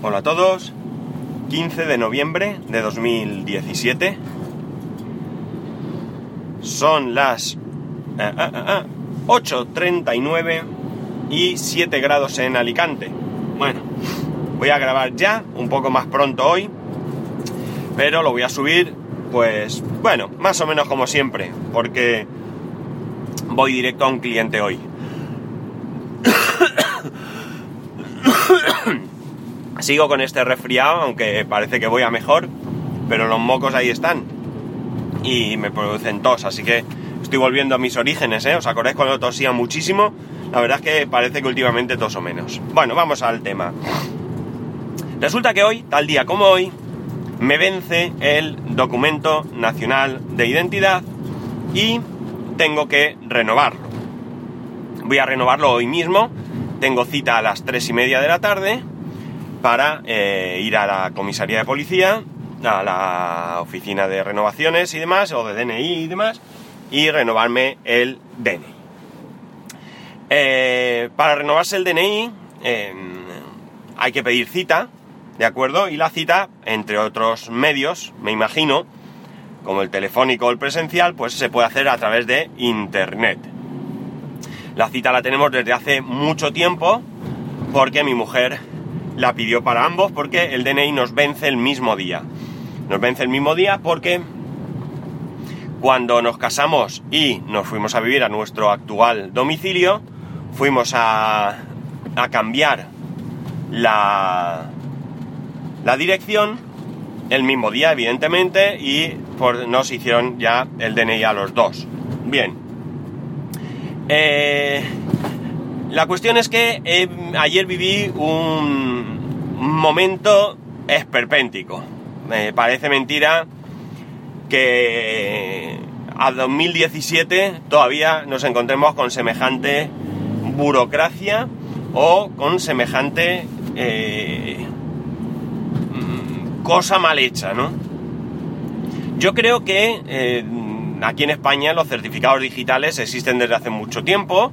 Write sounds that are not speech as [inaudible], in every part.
Hola a todos. 15 de noviembre de 2017. Son las eh, eh, eh, 8.39 y 7 grados en Alicante. Bueno, voy a grabar ya, un poco más pronto hoy, pero lo voy a subir, pues, bueno, más o menos como siempre, porque voy directo a un cliente hoy. Sigo con este resfriado, aunque parece que voy a mejor, pero los mocos ahí están y me producen tos, así que estoy volviendo a mis orígenes, ¿eh? ¿Os acordáis cuando tosía muchísimo? La verdad es que parece que últimamente toso menos. Bueno, vamos al tema. Resulta que hoy, tal día como hoy, me vence el documento nacional de identidad y tengo que renovarlo. Voy a renovarlo hoy mismo. Tengo cita a las tres y media de la tarde para eh, ir a la comisaría de policía, a la oficina de renovaciones y demás, o de DNI y demás, y renovarme el DNI. Eh, para renovarse el DNI eh, hay que pedir cita, ¿de acuerdo? Y la cita, entre otros medios, me imagino, como el telefónico o el presencial, pues se puede hacer a través de Internet. La cita la tenemos desde hace mucho tiempo porque mi mujer la pidió para ambos porque el DNI nos vence el mismo día. Nos vence el mismo día porque cuando nos casamos y nos fuimos a vivir a nuestro actual domicilio, fuimos a, a cambiar la, la dirección el mismo día, evidentemente, y por, nos hicieron ya el DNI a los dos. Bien. Eh, la cuestión es que eh, ayer viví un momento esperpéntico. Me parece mentira que a 2017 todavía nos encontremos con semejante burocracia o con semejante eh, cosa mal hecha, ¿no? Yo creo que eh, aquí en España los certificados digitales existen desde hace mucho tiempo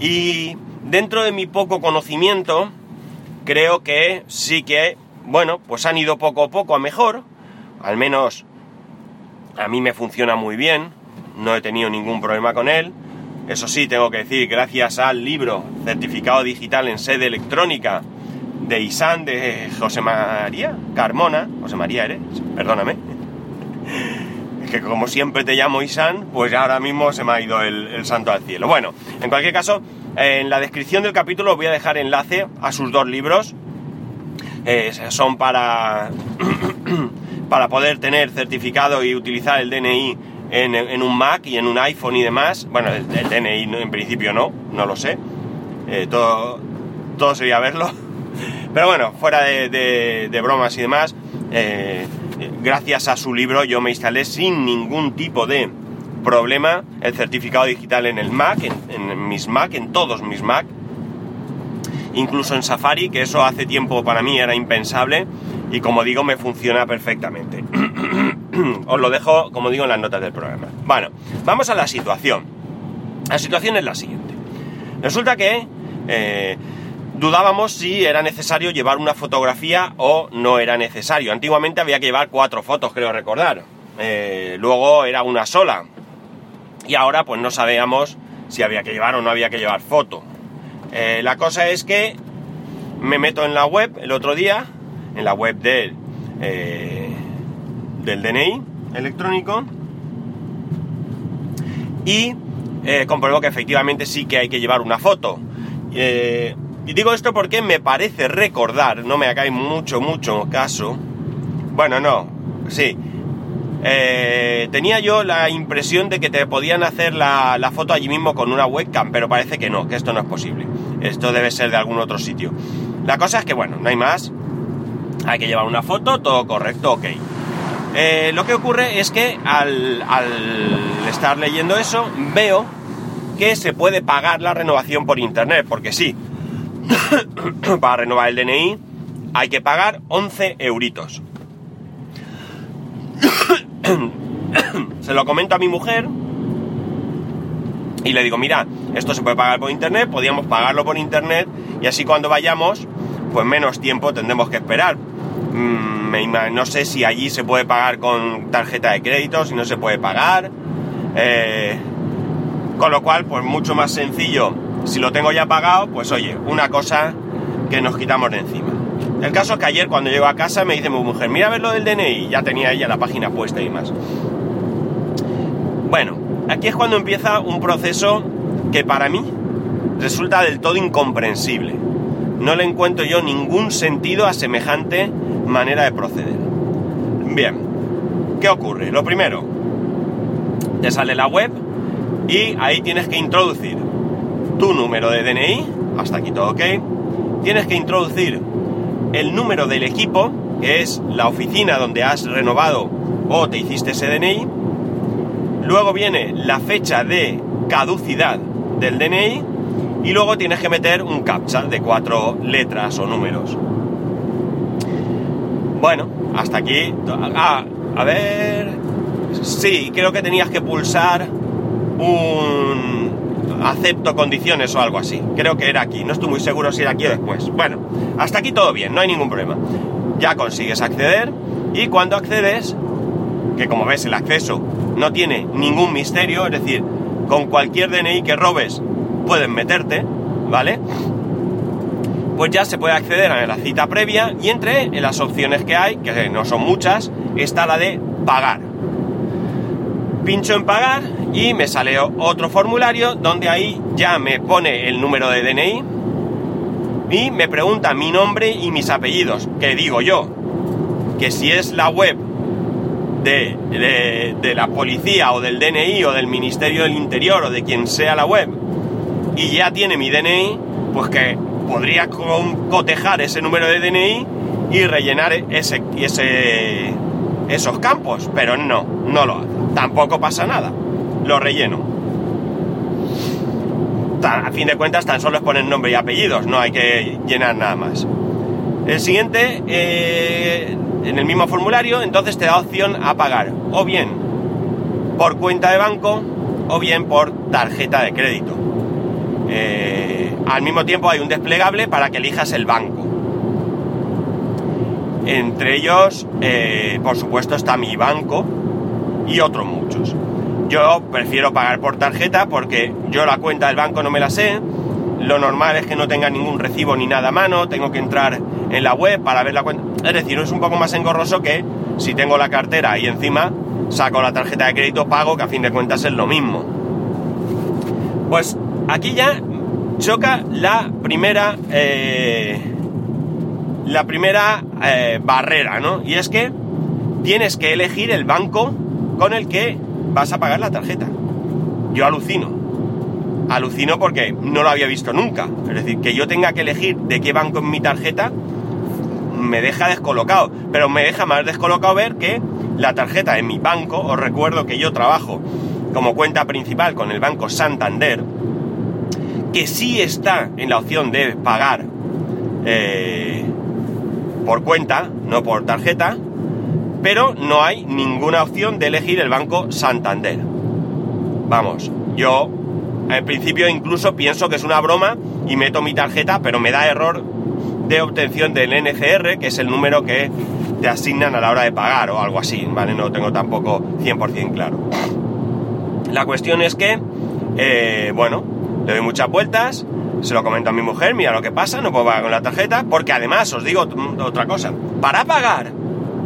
y dentro de mi poco conocimiento, creo que sí que, bueno, pues han ido poco a poco a mejor. Al menos a mí me funciona muy bien. No he tenido ningún problema con él. Eso sí, tengo que decir, gracias al libro Certificado Digital en Sede Electrónica de Isan de José María Carmona. José María eres, perdóname. Que como siempre te llamo Isan, pues ahora mismo se me ha ido el, el santo al cielo. Bueno, en cualquier caso, en la descripción del capítulo voy a dejar enlace a sus dos libros. Eh, son para, [coughs] para poder tener certificado y utilizar el DNI en, un Mac y en un iPhone y demás. Bueno, el, DNI en principio no, no lo sé. Eh, todo, todo sería verlo. [laughs] Pero bueno, fuera de, bromas y demás, eh, gracias a su libro yo me instalé sin ningún tipo de problema el certificado digital en el Mac, en, mis Mac, en todos mis Mac, incluso en Safari, que eso hace tiempo para mí era impensable y como digo me funciona perfectamente. [clears throat] Os lo dejo, como digo, en las notas del programa. Bueno, vamos a la situación. La situación es la siguiente. Resulta que eh, dudábamos si era necesario llevar una fotografía o no era necesario. Antiguamente había que llevar cuatro fotos, creo recordar. Eh, luego era una sola y ahora pues no sabíamos si había que llevar o no había que llevar foto. Eh, la cosa es que me meto en la web el otro día, en la web del, eh, del DNI electrónico, y eh, compruebo que efectivamente sí que hay que llevar una foto. Y digo esto porque me parece recordar, no me hagáis mucho, mucho caso, bueno, no, sí, eh, tenía yo la impresión de que te podían hacer la, foto allí mismo con una webcam, pero parece que no, que esto no es posible. Esto debe ser de algún otro sitio. La cosa es que, bueno, no hay más. Hay que llevar una foto, todo correcto, ok. Eh, lo que ocurre es que al, al estar leyendo eso, veo que se puede pagar la renovación por internet, porque sí, [coughs] para renovar el DNI hay que pagar 11 euritos. [coughs] se lo comento a mi mujer y le digo, mira, esto se puede pagar por internet, podíamos pagarlo por internet y así cuando vayamos, pues menos tiempo tendremos que esperar. Mm, no sé si allí se puede pagar con tarjeta de crédito, si no se puede pagar. Eh, con lo cual, pues mucho más sencillo. Si lo tengo ya pagado, pues oye, una cosa que nos quitamos de encima. El caso es que ayer cuando llego a casa me dice mi mujer, mira a ver lo del DNI, ya tenía ella la página puesta y más. Bueno, aquí es cuando empieza un proceso que para mí resulta del todo incomprensible. No le encuentro yo ningún sentido a semejante manera de proceder. Bien, ¿qué ocurre? Lo primero, te sale la web y ahí tienes que introducir tu número de DNI, hasta aquí todo ok. Tienes que introducir el número del equipo, que es la oficina donde has renovado o te hiciste ese DNI. Luego viene la fecha de caducidad del DNI y luego tienes que meter un captcha de cuatro letras o números. Bueno, hasta aquí. Ah, a ver. Sí, creo que tenías que pulsar un acepto condiciones o algo así. Creo que era aquí. No estoy muy seguro si era aquí o después. Bueno, hasta aquí todo bien, no hay ningún problema. Ya consigues acceder y cuando accedes, que como ves el acceso no tiene ningún misterio, es decir, con cualquier DNI que robes pueden meterte, ¿vale? Pues ya se puede acceder a la cita previa y entre las opciones que hay, que no son muchas, está la de pagar. Pincho en pagar y me sale otro formulario donde ahí ya me pone el número de DNI y me pregunta mi nombre y mis apellidos, que digo yo, que si es la web de, de, la policía o del DNI o del Ministerio del Interior o de quien sea la web y ya tiene mi DNI, pues que podría cotejar ese número de DNI y rellenar ese, ese, esos campos, pero no, no lo hace. Tampoco pasa nada, lo relleno. A fin de cuentas, tan solo es poner nombre y apellidos, no hay que llenar nada más. El siguiente, eh, en el mismo formulario, entonces te da opción a pagar o bien por cuenta de banco o bien por tarjeta de crédito. Eh, al mismo tiempo hay un desplegable para que elijas el banco. Entre ellos, eh, por supuesto, está mi banco y otros muchos. Yo prefiero pagar por tarjeta porque yo la cuenta del banco no me la sé. Lo normal es que no tenga ningún recibo ni nada a mano. Tengo que entrar en la web para ver la cuenta. Es decir, es un poco más engorroso que si tengo la cartera y encima saco la tarjeta de crédito pago, que a fin de cuentas es lo mismo. Pues aquí ya choca la primera eh, la primera eh, barrera, ¿no? Y es que tienes que elegir el banco con el que vas a pagar la tarjeta. Yo alucino. Alucino porque no lo había visto nunca. Es decir, que yo tenga que elegir de qué banco es mi tarjeta me deja descolocado. Pero me deja más descolocado ver que la tarjeta en mi banco, os recuerdo que yo trabajo como cuenta principal con el banco Santander, que sí está en la opción de pagar eh, por cuenta, no por tarjeta, pero no hay ninguna opción de elegir el banco Santander. Vamos, yo al principio incluso pienso que es una broma y meto mi tarjeta, pero me da error de obtención del NGR, que es el número que te asignan a la hora de pagar o algo así, ¿vale? No tengo tampoco 100% claro. La cuestión es que, eh, bueno, le doy muchas vueltas, se lo comento a mi mujer, mira lo que pasa, no puedo pagar con la tarjeta, porque además os digo otra cosa, para pagar,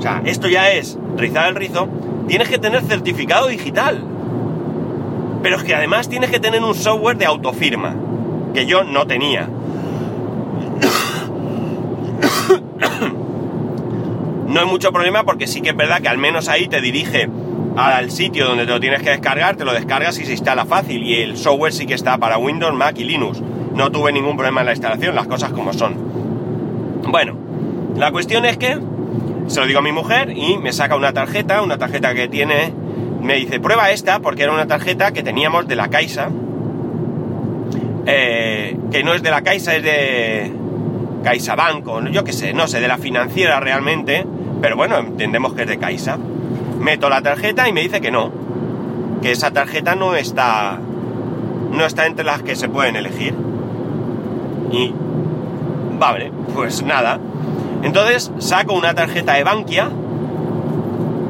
sea, esto ya es rizar el rizo, tienes que tener certificado digital. Pero es que además tienes que tener un software de autofirma, que yo no tenía. No hay mucho problema porque sí que es verdad que al menos ahí te dirige al sitio donde te lo tienes que descargar, te lo descargas y se instala fácil. Y el software sí que está para Windows, Mac y Linux. No tuve ningún problema en la instalación, las cosas como son. Bueno, la cuestión es que se lo digo a mi mujer y me saca una tarjeta, una tarjeta que tiene, me dice, prueba esta porque era una tarjeta que teníamos de la Caixa, eh, que no es de la Caixa, es de CaixaBank, o yo qué sé, no sé, de la financiera realmente, pero bueno, entendemos que es de Caixa. Meto la tarjeta y me dice que no, que esa tarjeta no está, no está entre las que se pueden elegir. Y Vale, pues nada. Entonces saco una tarjeta de Bankia,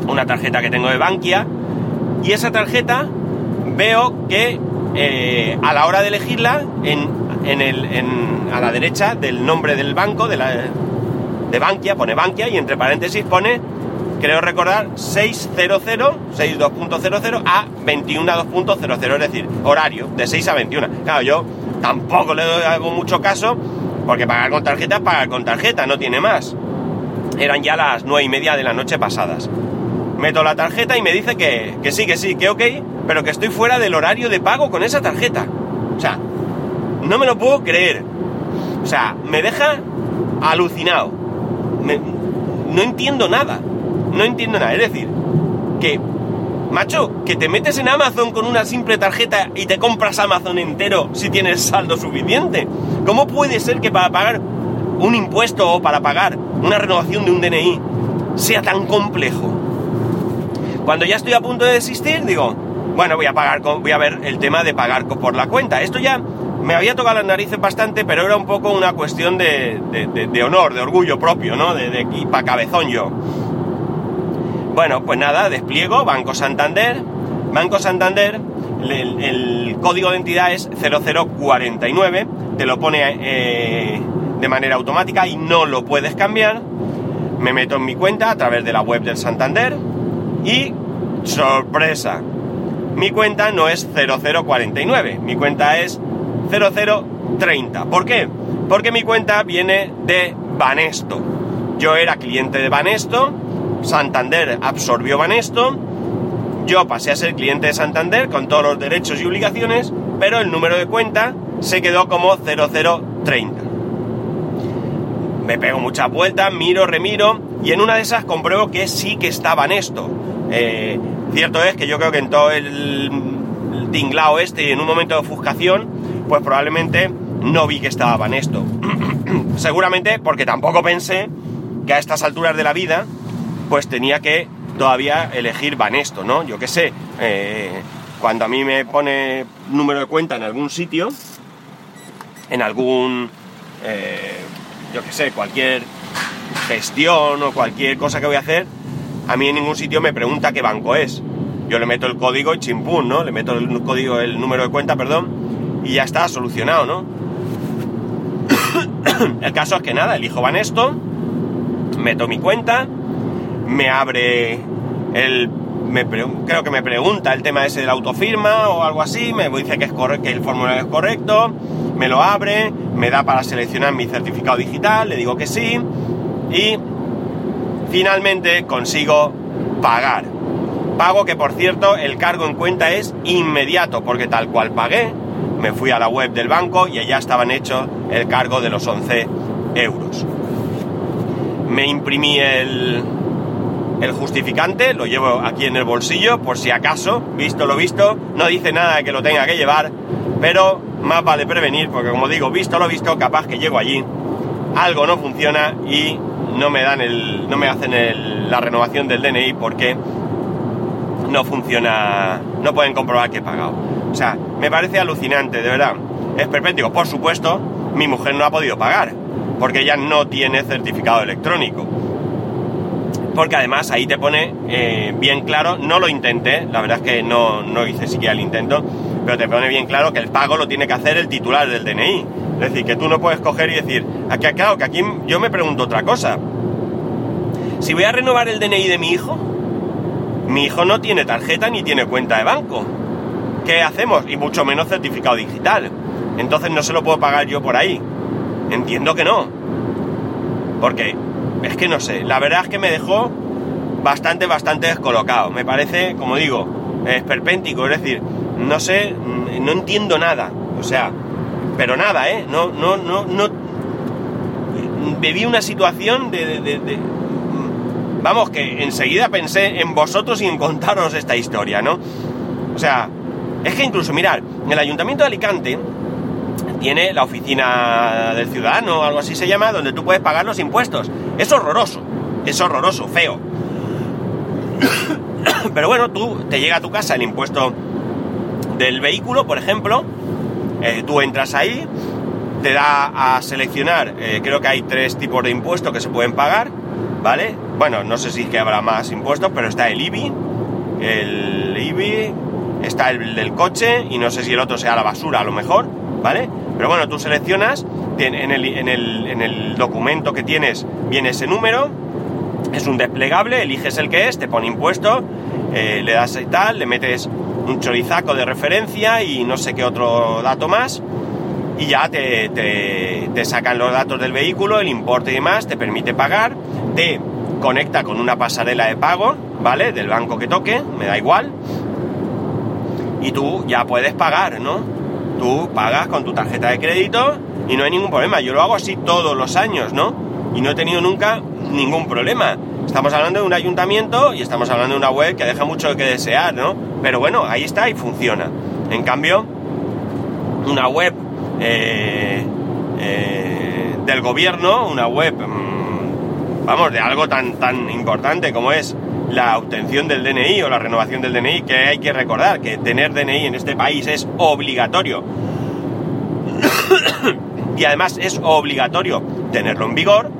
una tarjeta que tengo de Bankia, y esa tarjeta veo que eh, a la hora de elegirla, en, el, a la derecha del nombre del banco, de, la, de Bankia, pone Bankia y entre paréntesis pone, creo recordar, 600, 62.00 a 21 2.00, es decir, horario de 6 a 21. Claro, yo tampoco le hago mucho caso, porque pagar con tarjeta pagar con tarjeta, no tiene más. Eran ya las 9 y media de la noche pasadas. Meto la tarjeta y me dice que, que sí, que sí, que ok, pero que estoy fuera del horario de pago con esa tarjeta. O sea, no me lo puedo creer. O sea, me deja alucinado. no entiendo nada. No entiendo nada. Es decir, que, macho, que te metes en Amazon con una simple tarjeta y te compras Amazon entero si tienes saldo suficiente. ¿Cómo puede ser que para pagar un impuesto o para pagar una renovación de un DNI sea tan complejo? Cuando ya estoy a punto de desistir, digo, bueno, voy a pagar, voy a ver el tema de pagar por la cuenta. Esto ya me había tocado las narices bastante, pero era un poco una cuestión de, honor, de orgullo propio, ¿no? De, de para cabezón yo. Bueno, pues nada, despliego Banco Santander. Banco Santander, el, código de entidad es 0049, te lo pone eh, de manera automática y no lo puedes cambiar. Me meto en mi cuenta a través de la web del Santander y sorpresa, mi cuenta no es 0049, mi cuenta es 0030. ¿Por qué? Porque mi cuenta viene de Banesto. Yo era cliente de Banesto, Santander absorbió Banesto, yo pasé a ser cliente de Santander con todos los derechos y obligaciones, pero el número de cuenta se quedó como 0030. Me pego muchas vueltas, miro, remiro, y en una de esas compruebo que sí que está Banesto. Eh, Cierto es que yo creo que en todo el, tinglao este y en un momento de ofuscación, pues probablemente no vi que estaba Banesto. [clears throat] Seguramente porque tampoco pensé que a estas alturas de la vida, pues tenía que todavía elegir Banesto, ¿no? Yo qué sé, eh, cuando a mí me pone número de cuenta en algún sitio, en algún, eh, yo qué sé, cualquier gestión o cualquier cosa que voy a hacer, a mí en ningún sitio me pregunta qué banco es. Yo le meto el código y chimpún, ¿no? Le meto el código, el número de cuenta, perdón, y ya está solucionado, ¿no? [coughs] el caso es que nada, elijo Banesto, meto mi cuenta, me abre el. creo que me pregunta el tema ese de la autofirma o algo así, me dice que, es que el formulario es correcto, me lo abre, me da para seleccionar mi certificado digital, le digo que sí, y finalmente consigo pagar. Pago que por cierto el cargo en cuenta es inmediato porque tal cual pagué, me fui a la web del banco y allá estaban hechos el cargo de los 11 euros. Me imprimí el, el justificante, lo llevo aquí en el bolsillo por si acaso, visto lo visto, no dice nada de que lo tenga que llevar, pero más vale prevenir porque como digo, visto lo visto, capaz que llego allí, algo no funciona y no me dan el, no me hacen la renovación del DNI porque no funciona, no pueden comprobar que he pagado. O sea, me parece alucinante, de verdad. Es perpético. Por supuesto, mi mujer no ha podido pagar porque ella no tiene certificado electrónico. Porque además ahí te pone eh, bien claro, no lo intenté, la verdad es que no, no hice siquiera el intento, pero te pone bien claro que el pago lo tiene que hacer el titular del DNI. Es decir, que tú no puedes coger y decir, aquí, claro, que aquí yo me pregunto otra cosa. Si voy a renovar el DNI de mi hijo, mi hijo no tiene tarjeta ni tiene cuenta de banco. ¿Qué hacemos? Y mucho menos certificado digital. Entonces no se lo puedo pagar yo por ahí. Entiendo que no. Porque es que no sé, la verdad es que me dejó bastante, bastante descolocado. Me parece, como digo, esperpéntico, es decir, no sé, no entiendo nada. O sea, pero nada, ¿eh? No, no, no, no. Viví una situación de, Vamos, que enseguida pensé en vosotros y en contaros esta historia, ¿no? O sea, es que incluso, mirad, el Ayuntamiento de Alicante tiene la oficina del ciudadano, o algo así se llama, donde tú puedes pagar los impuestos. Es horroroso, es horroroso, feo. [coughs] Pero bueno, tú te llega a tu casa el impuesto del vehículo, por ejemplo, eh, tú entras ahí, te da a seleccionar, eh, creo que hay tres tipos de impuestos que se pueden pagar, ¿vale? Bueno, no sé si es que habrá más impuestos, pero está el IBI, el IBI, está el del coche y no sé si el otro sea la basura a lo mejor, ¿vale? Pero bueno, tú seleccionas, en el, en el, en el documento que tienes viene ese número, es un desplegable, eliges el que es, te pone impuesto, eh, le das y tal, le metes un chorizaco de referencia y no sé qué otro dato más, y ya te, te, sacan los datos del vehículo, el importe y demás, te permite pagar, te conecta con una pasarela de pago, ¿vale? Del banco que toque, me da igual, y tú ya puedes pagar, ¿no? Tú pagas con tu tarjeta de crédito y no hay ningún problema. Yo lo hago así todos los años, ¿no? Y no he tenido nunca ningún problema. Estamos hablando de un ayuntamiento y estamos hablando de una web que deja mucho que desear, ¿no? Pero bueno, ahí está y funciona. En cambio, una web eh, eh, del gobierno, una web, mm, vamos, de algo tan, tan importante como es la obtención del DNI o la renovación del DNI, que hay que recordar que tener DNI en este país es obligatorio. [coughs] y además es obligatorio tenerlo en vigor,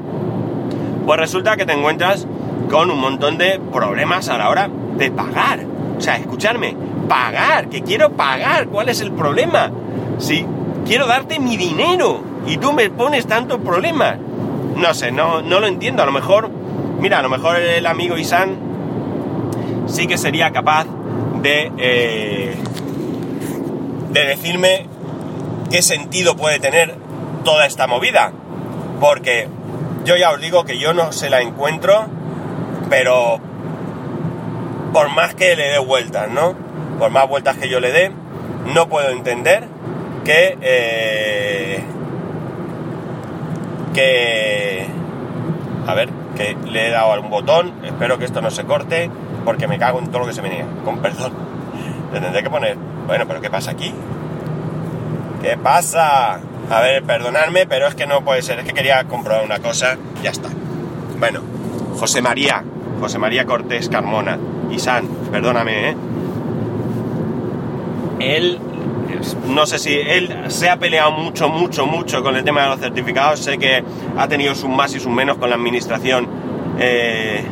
pues resulta que te encuentras con un montón de problemas a la hora de pagar. O sea, escucharme, pagar, que quiero pagar, ¿cuál es el problema? Si quiero darte mi dinero y tú me pones tanto problema. No sé, no, no lo entiendo. A lo mejor, mira, a lo mejor el amigo Isan sí que sería capaz de, eh, de decirme qué sentido puede tener toda esta movida. Porque yo ya os digo que yo no se la encuentro pero por más que le dé vueltas, ¿no? Por más vueltas que yo le dé, no puedo entender que... Eh, que... A ver, que le he dado algún botón, espero que esto no se corte, porque me cago en todo lo que se venía, con perdón. Le tendré que poner... Bueno, pero ¿qué pasa aquí? ¿Qué pasa? A ver, perdonadme, pero es que no puede ser, es que quería comprobar una cosa, ya está. Bueno, José María, José María Cortés Carmona. Y San, perdóname, ¿eh? Él, no sé si él se ha peleado mucho, mucho, mucho con el tema de los certificados. Sé que ha tenido sus más y sus menos con la administración eh,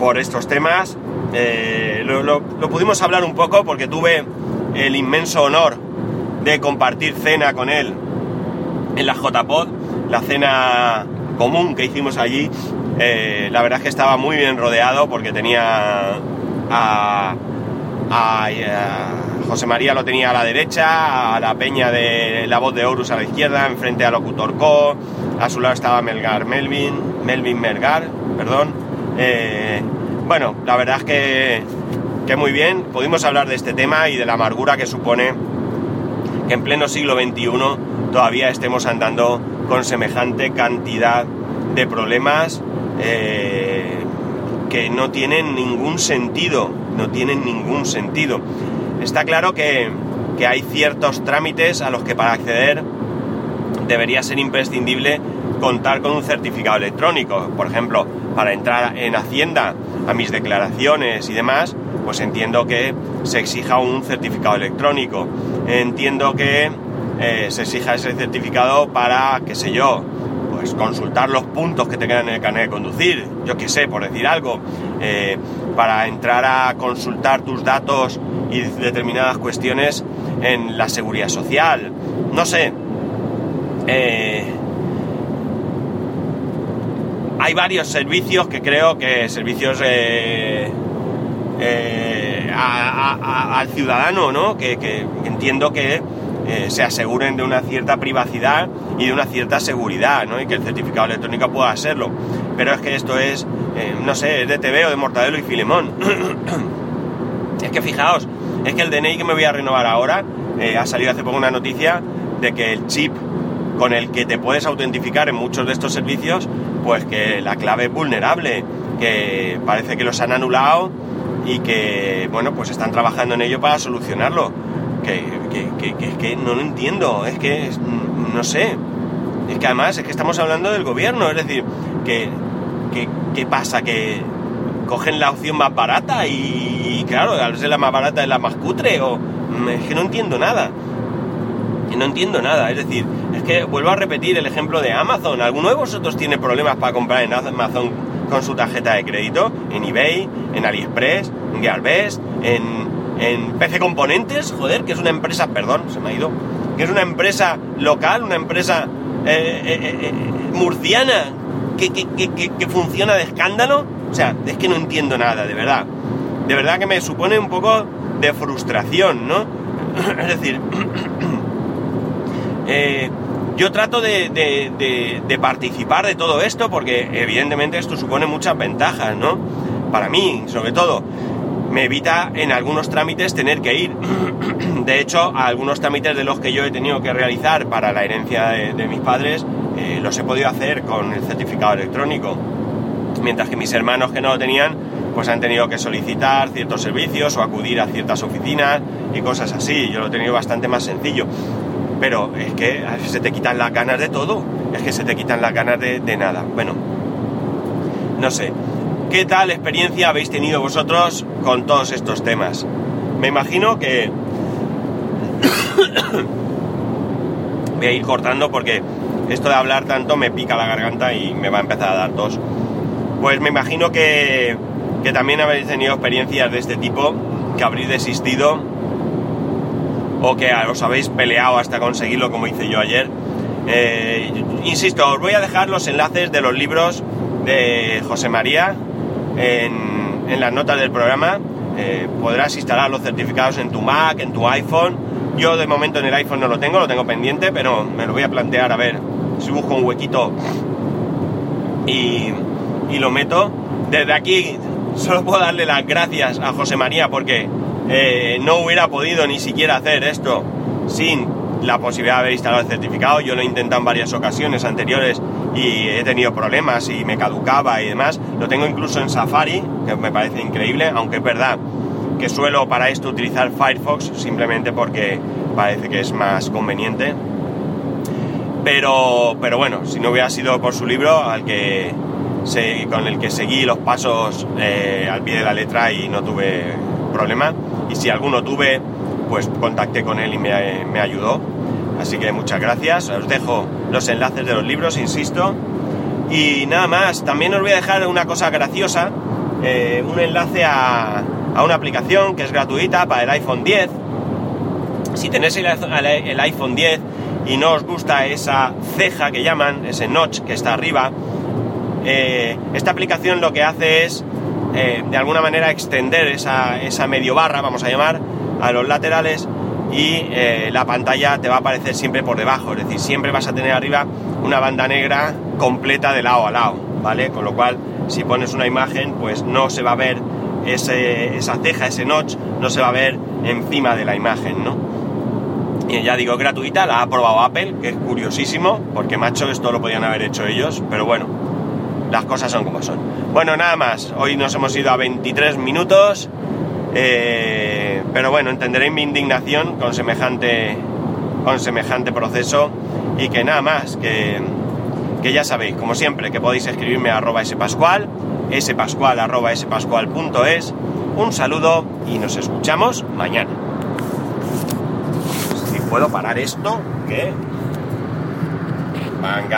por estos temas. Eh, lo, pudimos hablar un poco porque tuve el inmenso honor de compartir cena con él en la JPod, la cena común que hicimos allí eh, la verdad es que estaba muy bien rodeado porque tenía a, José María lo tenía a la derecha, a la peña de la voz de Horus a la izquierda, enfrente a Locutor Co, a su lado estaba Melgar Melvin, Melvin Melgar, perdón. Eh, bueno, la verdad es que, que muy bien, pudimos hablar de este tema y de la amargura que supone que en pleno siglo XXI todavía estemos andando con semejante cantidad de problemas eh, que no tienen ningún sentido, no tienen ningún sentido. Está claro que, que hay ciertos trámites a los que para acceder debería ser imprescindible contar con un certificado electrónico. Por ejemplo, para entrar en Hacienda a mis declaraciones y demás, pues entiendo que se exija un certificado electrónico. Entiendo que eh, se exija ese certificado para, qué sé yo, pues consultar los puntos que te quedan en el carnet de conducir, yo qué sé, por decir algo, eh, para entrar a consultar tus datos y determinadas cuestiones en la seguridad social, no sé. Eh, hay varios servicios que creo que servicios eh, al ciudadano, ¿no? que entiendo que eh, se aseguren de una cierta privacidad y de una cierta seguridad, ¿no? Y que el certificado electrónico pueda hacerlo. Pero es que esto es, eh, no sé, es de TV o de Mortadelo y Filemón. [clears throat] es que fijaos, es que el DNI que me voy a renovar ahora, eh, ha salido hace poco una noticia de que el chip con el que te puedes autentificar en muchos de estos servicios, pues que la clave es vulnerable, que parece que los han anulado y que, bueno, pues están trabajando en ello para solucionarlo que, es que no lo entiendo, es que no sé. Es que además es que estamos hablando del gobierno, es decir, que, ¿qué pasa? Que cogen la opción más barata y, claro, al ser la más barata es la más cutre, o mm, es que no entiendo nada. Y no entiendo nada, es decir, es que vuelvo a repetir el ejemplo de Amazon. ¿Alguno de vosotros tiene problemas para comprar en Amazon con su tarjeta de crédito? En eBay, en AliExpress, en Gearbest, en, en PC Componentes, joder, que es una empresa, perdón, se me ha ido, que es una empresa local, una empresa eh, eh, eh, murciana que, que, funciona de escándalo. O sea, es que no entiendo nada, de verdad. De verdad que me supone un poco de frustración, ¿no? [coughs] es decir, [coughs] yo trato de, de, participar de todo esto porque evidentemente esto supone muchas ventajas, ¿no? Para mí, sobre todo me evita en algunos trámites tener que ir. [clears throat] De hecho, a algunos trámites de los que yo he tenido que realizar para la herencia de, mis padres, eh, los he podido hacer con el certificado electrónico. Mientras que mis hermanos que no lo tenían, pues han tenido que solicitar ciertos servicios o acudir a ciertas oficinas y cosas así. Yo lo he tenido bastante más sencillo. Pero es que se te quitan las ganas de todo. Es que se te quitan las ganas de, de nada. Bueno, no sé. ¿Qué tal experiencia habéis tenido vosotros con todos estos temas? Me imagino que... [coughs] Voy a ir cortando porque esto de hablar tanto me pica la garganta y me va a empezar a dar tos. Pues me imagino que, también habéis tenido experiencias de este tipo, que habréis desistido o que os habéis peleado hasta conseguirlo como hice yo ayer. Eh, insisto, os voy a dejar los enlaces de los libros de José María, en, las notas del programa. Eh, podrás instalar los certificados en tu Mac, en tu iPhone. Yo de momento en el iPhone no lo tengo, lo tengo pendiente, pero me lo voy a plantear a ver si busco un huequito y, lo meto. Desde aquí solo puedo darle las gracias a José María porque eh, no hubiera podido ni siquiera hacer esto sin la posibilidad de haber instalado el certificado. Yo lo he intentado en varias ocasiones anteriores y he tenido problemas y me caducaba y demás. Lo tengo incluso en Safari, que me parece increíble, aunque es verdad que suelo para esto utilizar Firefox simplemente porque parece que es más conveniente. Pero, pero bueno, si no hubiera sido por su libro, al que con el que seguí los pasos eh, al pie de la letra y no tuve problema. Y si alguno tuve, pues contacté con él y me, me ayudó. Así que muchas gracias. Os dejo los enlaces de los libros, insisto. Y nada más, también os voy a dejar una cosa graciosa, eh, un enlace a, una aplicación que es gratuita para el iPhone 10. Si tenéis el, iPhone 10 y no os gusta esa ceja que llaman, ese notch que está arriba, eh, esta aplicación lo que hace es, eh, de alguna manera, extender esa, esa medio barra, vamos a llamar, a los laterales y eh, la pantalla te va a aparecer siempre por debajo, es decir, siempre vas a tener arriba una banda negra completa de lado a lado, ¿vale? Con lo cual, si pones una imagen, pues no se va a ver esa ceja, ese notch, no se va a ver encima de la imagen, ¿no? Y ya digo, gratuita, la ha probado Apple, que es curiosísimo, porque macho, esto lo podían haber hecho ellos, pero bueno, las cosas son como son. Bueno, nada más, hoy nos hemos ido a 23 minutos. Eh, pero bueno, entenderéis mi indignación con semejante, con semejante proceso y que nada más, que, que ya sabéis, como siempre, que podéis escribirme a arroba spascual, spascual arroba spascual.es. Un saludo y nos escuchamos mañana. Si puedo parar esto, que... Manga.